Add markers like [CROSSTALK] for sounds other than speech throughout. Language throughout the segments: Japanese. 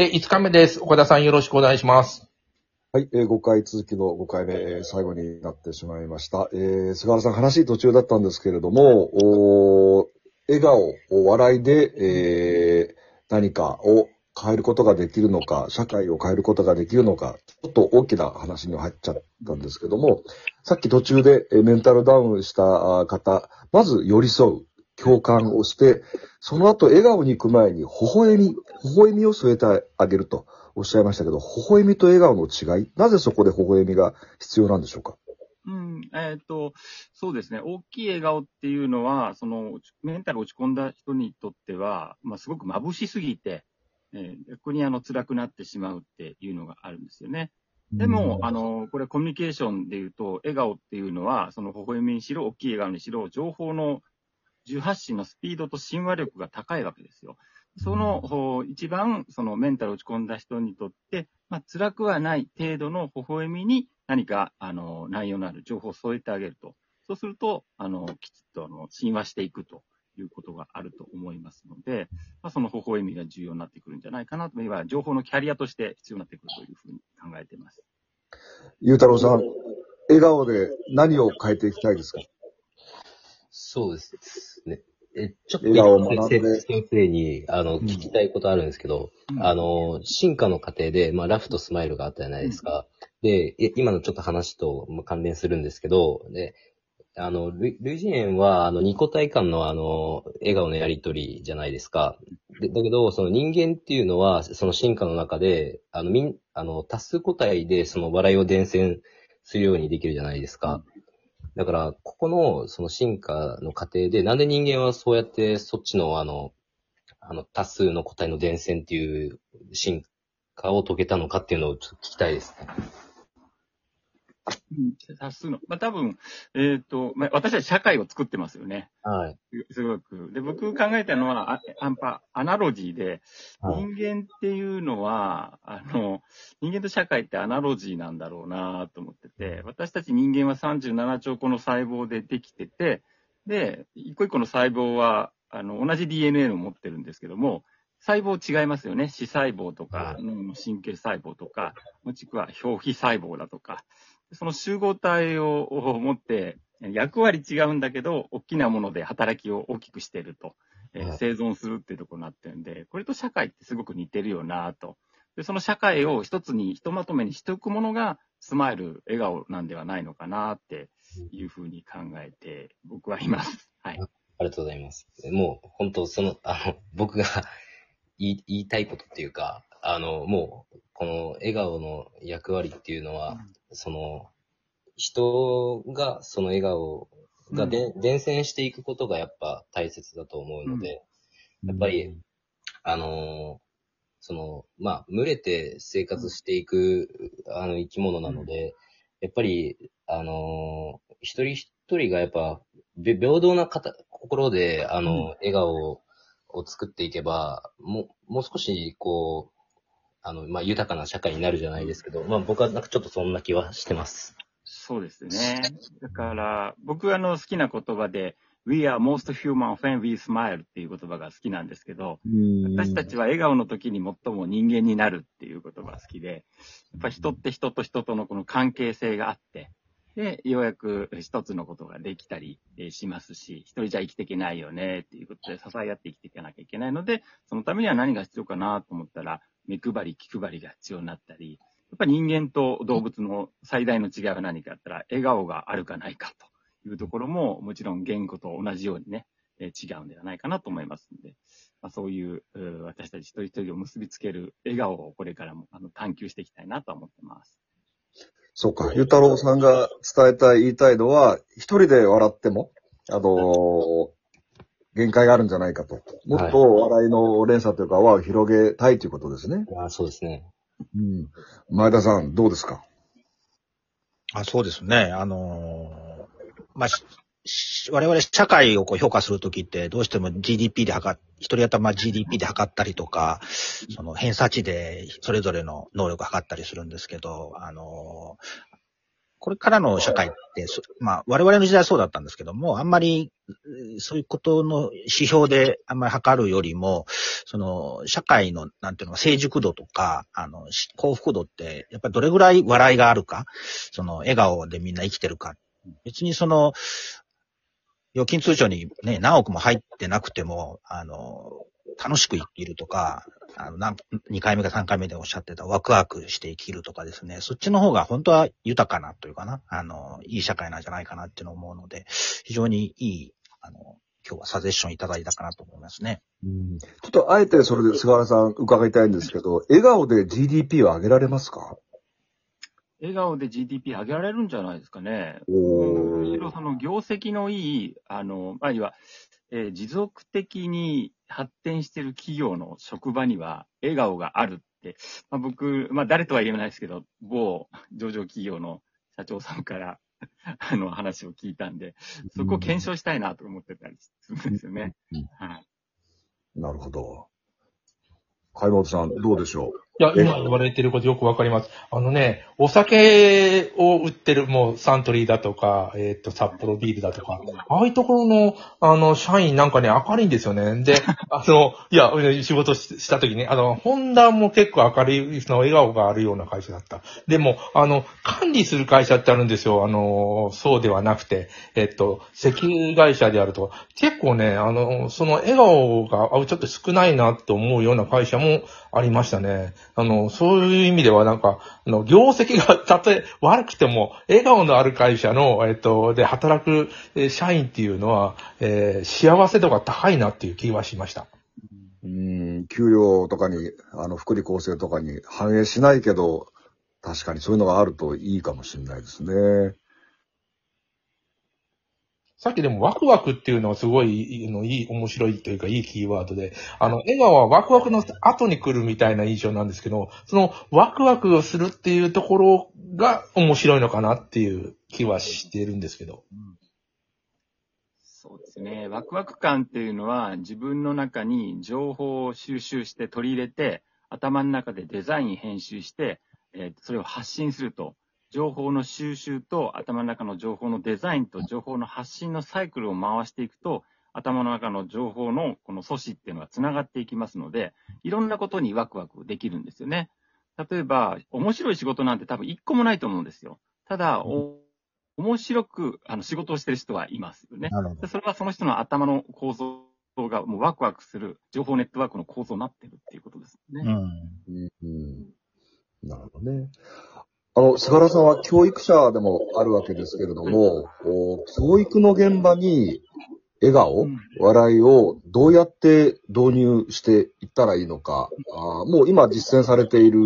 え、5日目です。岡田さんよろしくお願いします。はい、えー、5回続きの5回目、えー最後になってしまいました。えー、菅原さん、話途中だったんですけれども、お笑顔、お笑いで、えー、何かを変えることができるのか、社会を変えることができるのか、ちょっと大きな話に入っちゃったんですけども、さっき途中で、えメンタルダウンした方、まず寄り添う、共感をして、その後笑顔に行く前に微笑み、微笑みを添えてあげると。おっしゃいましたけど、微笑みと笑顔の違い、なぜそこで微笑みが必要なんでしょうか？うん、えっ、と、そうですね。大きい笑顔っていうのは、その、メンタル落ち込んだ人にとっては、まあ、すごく眩しすぎて、えー逆にあの、辛くなってしまうっていうのがあるんですよね。でも、あの、これコミュニケーションで言うと、笑顔っていうのは、その微笑みにしろ、大きい笑顔にしろ、情報の重発信のスピードと親和力が高いわけですよ。その、一番、そのメンタル落ち込んだ人にとって、まあ、辛くはない程度の微笑みに何か、あの、内容のある情報を添えてあげると。そうすると、あの、きちっと、あの、親和していくということがあると思いますので、まあ、その微笑みが重要になってくるんじゃないかなと、いわゆる情報のキャリアとして必要になってくるというふうに考えています。ゆうたろうさん、笑顔で何を変えていきたいですか？そうですね。え、ちょっと笑顔を学んで先生に、あの、うん聞きたいことあるんですけど、うんあの、進化の過程で、まあ、ラフとスマイルがあったじゃないですか。で、え今のちょっと話とまあ関連するんですけど、で、あの、類類人猿は、あの、二個体間のあの、笑顔のやりとりじゃないですか。でだけど、その人間っていうのは、その進化の中で、あの、みん、あの、多数個体でその笑いを伝染するようにできるじゃないですか。だから、ここの、その進化の過程で、なんで人間はそうやって、そっちの、あの、あの、多数の個体の伝染っていう進化を遂げたのかっていうのをちょっと聞きたいですね。うん多数の。まあ、多分、えっ、と、まあ、私たち社会を作ってますよね。はい。すすごく。で、僕考えたのは、あアンパ、アナロジーで、はい人間っていうのは、あの、人間と社会ってアナロジーなんだろうなと思ってて、私たち人間は37兆個の細胞でできてて、で、一個一個の細胞は、あの、同じ DNA を持ってるんですけども、細胞違いますよね。視細胞とか、神経細胞とか、もしくは表皮細胞だとか、その集合体をを持って、役割違うんだけど、大きなもので働きを大きくしてると、えーはい生存するっていうところになってるんで、これと社会ってすごく似てるよなと。で、その社会を一つに、ひとまとめにしておくものが、スマイル、笑顔なんではないのかなっていうふうに考えて、僕はいます。はい。ありがとうございます。もう、本当その、あの、僕が言い言いたいことっていうか、あの、もう、この笑顔の役割っていうのは、その、人がその笑顔がで、伝染していくことがやっぱ大切だと思うので、やっぱり、あのーその、まあ、群れて生活していく、あの、生き物なので、やっぱり、あのー一人一人がやっぱ、べ平等な方心で、あの、うん。笑顔を作っていけば、もう、もう少し、こう、あの、まあ、豊かな社会になるじゃないですけど、まあ、僕はなんかちょっとそんな気はしてます。そうですね。だから、僕はあの好きな言葉で、We are most human when we smile っていう言葉が好きなんですけど、私たちは笑顔の時に最も人間になるっていう言葉が好きで、やっぱり人って人と人とのこの関係性があって、で、ようやく一つのことができたりしますし、一人じゃ生きていけないよねっていうことで支え合って生きていかなきゃいけないので、そのためには何が必要かなと思ったら、目配り、気配りが必要になったり、やっぱり人間と動物の最大の違いは何かあったら、笑顔があるかないかというところも、もちろん言語と同じようにね、え違うんではないかなと思いますので、まあ、そういう私たち一人一人を結びつける笑顔をこれからもあの探求していきたいなと思ってます。そうか。ゆうたろうさんが伝えたい、言いたいのは、一人で笑っても、あのー限界があるんじゃないかと。もっと笑いの連鎖というか輪を広げたいということですね。あそうですね。うん。前田さん、どうですか？あそうですね。あのーまあ、我々社会をこう評価するときって、どうしても GDP で測っ、一人頭 GDP で測ったりとか、その偏差値でそれぞれの能力を測ったりするんですけど、あのこれからの社会って、まあ、我々の時代はそうだったんですけども、あんまり、そういうことの指標であんまり測るよりも、その、社会の、なんていうの、成熟度とか、あの、幸福度って、やっぱりどれぐらい笑いがあるか、その、笑顔でみんな生きてるか。別にその、預金通帳にね、何億も入ってなくても、あの、楽しく生きるとか、あの、2回目か3回目でおっしゃってたワクワクして生きるとかですね、そっちの方が本当は豊かなというかな、あの、いい社会なんじゃないかなっていうのを思うので、非常にいい、あの、今日はサジェッションいただいたかなと思いますね。うん。ちょっとあえてそれで菅原さん伺いたいんですけど、笑顔で GDP を上げられますか？笑顔で GDP 上げられるんじゃないですかね。おむしろその業績のいい、あの、あるいは、えー持続的に発展している企業の職場には笑顔があるって、まあ、僕、まあ誰とは言えないですけど、某上場企業の社長さんから、[LAUGHS] あの話を聞いたんで、そこを検証したいなと思ってたりするんですよね。はい。なるほど。海本さん、どうでしょいや、今言われてることよくわかります。あのね、お酒を売ってる、もうサントリーだとか、えっ、と、札幌ビールだとか、ああいうところの、あの、社員なんかね、明るいんですよね。で、[LAUGHS] あの、いや、仕事しした時に、あの、ホンダも結構明るい、その笑顔があるような会社だった。でも、あの、管理する会社ってあるんですよ。あの、そうではなくて、えっと、石油会社であると、結構ね、あの、その笑顔があちょっと少ないなって思うような会社もありましたね。あの、そういう意味ではなんか、あの、業績がたとえ悪くても、笑顔のある会社の、えっと、で働く社員っていうのは、えー幸せ度が高いなっていう気はしました。うん、給料とかに、あの、福利厚生とかに反映しないけど、確かにそういうのがあるといいかもしれないですね。さっきでもワクワクっていうのはすごいいいの、いい、面白いというかいいキーワードで、あの、笑顔はワクワクの後に来るみたいな印象なんですけど、そのワクワクをするっていうところが面白いのかなっていう気はしてるんですけど。そうですね。ワクワク感っていうのは自分の中に情報を収集して取り入れて、頭の中でデザイン編集して、えーそれを発信すると。情報の収集と頭の中の情報のデザインと情報の発信のサイクルを回していくと、頭の中の情報のこの素子っていうのがつながっていきますので、いろんなことにワクワクできるんですよね。例えば、面白い仕事なんて多分一個もないと思うんですよ。ただ、お面白くあの仕事をしてる人はいますよね。なるほど。でそれはその人の頭の構造がもうワクワクする情報ネットワークの構造になってるっていうことですね。うん。うん、うん。なるほどね。あの、菅原さんは教育者でもあるわけですけれども、お教育の現場に笑顔、うん。笑いをどうやって導入していったらいいのか、あーもう今実践されている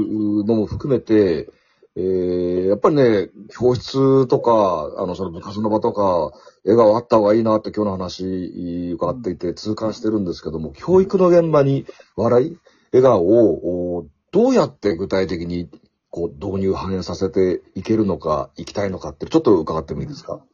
のも含めて、えーやっぱりね、教室とか、あの、その部活の場とか、笑顔あった方がいいなって今日の話伺っていて痛感してるんですけども、教育の現場に笑い、笑顔をおどうやって具体的にこう導入反映させていけるのか、いきたいのかって、ちょっと伺ってもいいですか？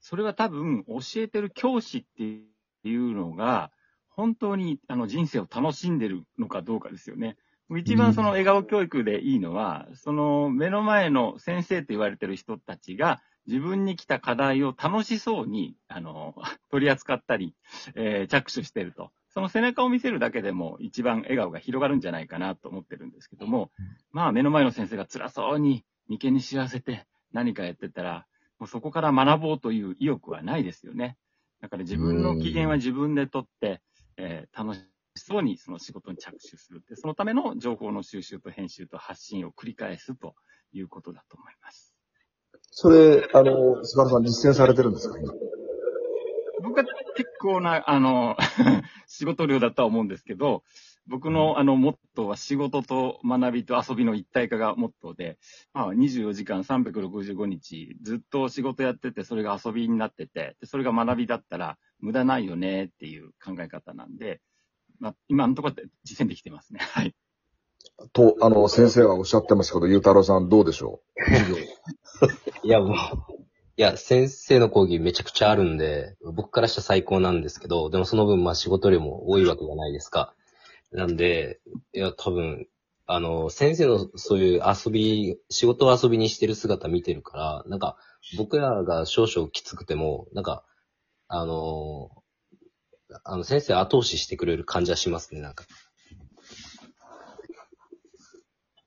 それは多分教えてる教師っていうのが本当にあの人生を楽しんでるのかどうかですよね。一番その笑顔教育でいいのは、その目の前の先生と言われてる人たちが自分に来た課題を楽しそうにあの取り扱ったり、えー着手してると。その背中を見せるだけでも一番笑顔が広がるんじゃないかなと思ってるんですけども、まあ目の前の先生が辛そうに眉間にしわせて何かやってたら、もうそこから学ぼうという意欲はないですよね。だから自分の機嫌は自分で取って、えー楽しそうにその仕事に着手するって、そのための情報の収集と編集と発信を繰り返すということだと思います。それ、あの、菅原さん実践されてるんですか？今僕は結構な、あの、[LAUGHS] 仕事量だとは思うんですけど、僕のあの、モットーは仕事と学びと遊びの一体化がモットーで、まあ、24時間365日、ずっと仕事やってて、それが遊びになってて、でそれが学びだったら無駄ないよねっていう考え方なんで、まあ、今のところで実践できてますね。[LAUGHS] はい。と、あの、先生はおっしゃってましたけど、ゆうたろうさんどうでしょ [LAUGHS] いや、もう、いや、先生の講義めちゃくちゃあるんで、僕からしたら最高なんですけど、でもその分、まあ仕事量も多いわけじゃないですか。なんで、いや、多分、あの、先生のそういう遊び、仕事を遊びにしてる姿見てるから、なんか、僕らが少々きつくても、なんか、あの、あの、先生後押ししてくれる感じはしますね、なんか。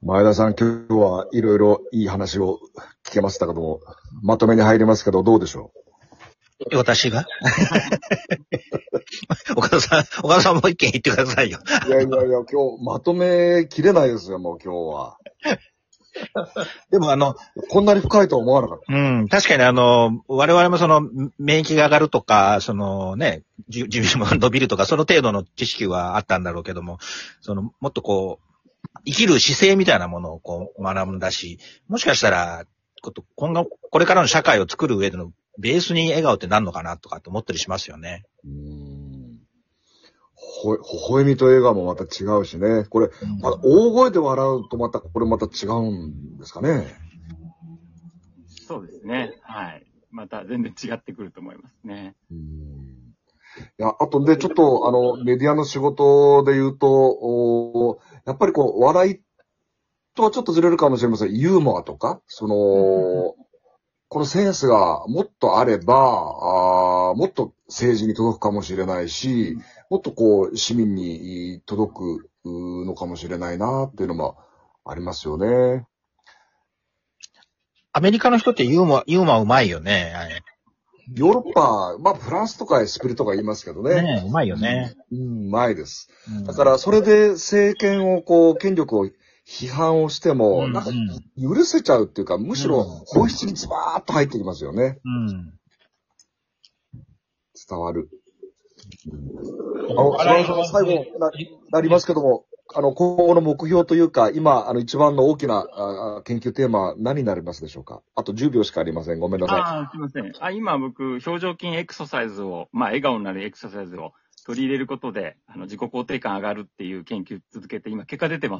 前田さん、今日はいろいろいい話を聞けましたけども、まとめに入りますけど、どうでしょ私が？[LAUGHS] 岡田さん、岡田さんもう一件言ってくださいよ。ういやいやいや、今日まとめきれないですよ、もう今日は。でもあの、こんなに深いとは思わなかった。うん、確かにあの、我々もその、免疫が上がるとか、そのね、じ寿命も伸びるとか、その程度の知識はあったんだろうけども、その、もっとこう、生きる姿勢みたいなものをこう学んだし、もしかしたら、こと今後、これからの社会を作る上でのベースに笑顔って何のかなとかって思ったりしますよね。うーんほ、微笑みと笑顔もまた違うしね。これ、まだ大声で笑うとまた、これまた違うんですかね。そうですね。はい。また全然違ってくると思いますね。うーんいや、あとで、ちょっと、あの、メディアの仕事で言うと、おやっぱりこう、笑いとはちょっとずれるかもしれません。ユーモアとか、その、このセンスがもっとあれば、あもっと政治に届くかもしれないし、もっとこう、市民に届くのかもしれないなっていうのもありますよね。アメリカの人ってユーモア、ユーモアうまいよね。ヨーロッパ、まあ、フランスとかエスプリとか言いますけどね。ねうまいよね。うん、うまいです。うんだから、それで政権をこう、権力を批判をしても、うんなんかうん許せちゃうっていうか、むしろうん本質にズバーッと入ってきますよね。うん。伝わる。あの、最後な、なりますけども、あの、今後の目標というか、今、あの、一番の大きなああ研究テーマは何になりますでしょうか？あと10秒しかありません。ごめんなさい。ああ、すいません。あ、今僕、表情筋エクササイズを、まあ、笑顔になるエクササイズを取り入れることで、あの、自己肯定感上がるっていう研究続けて、今、結果出てます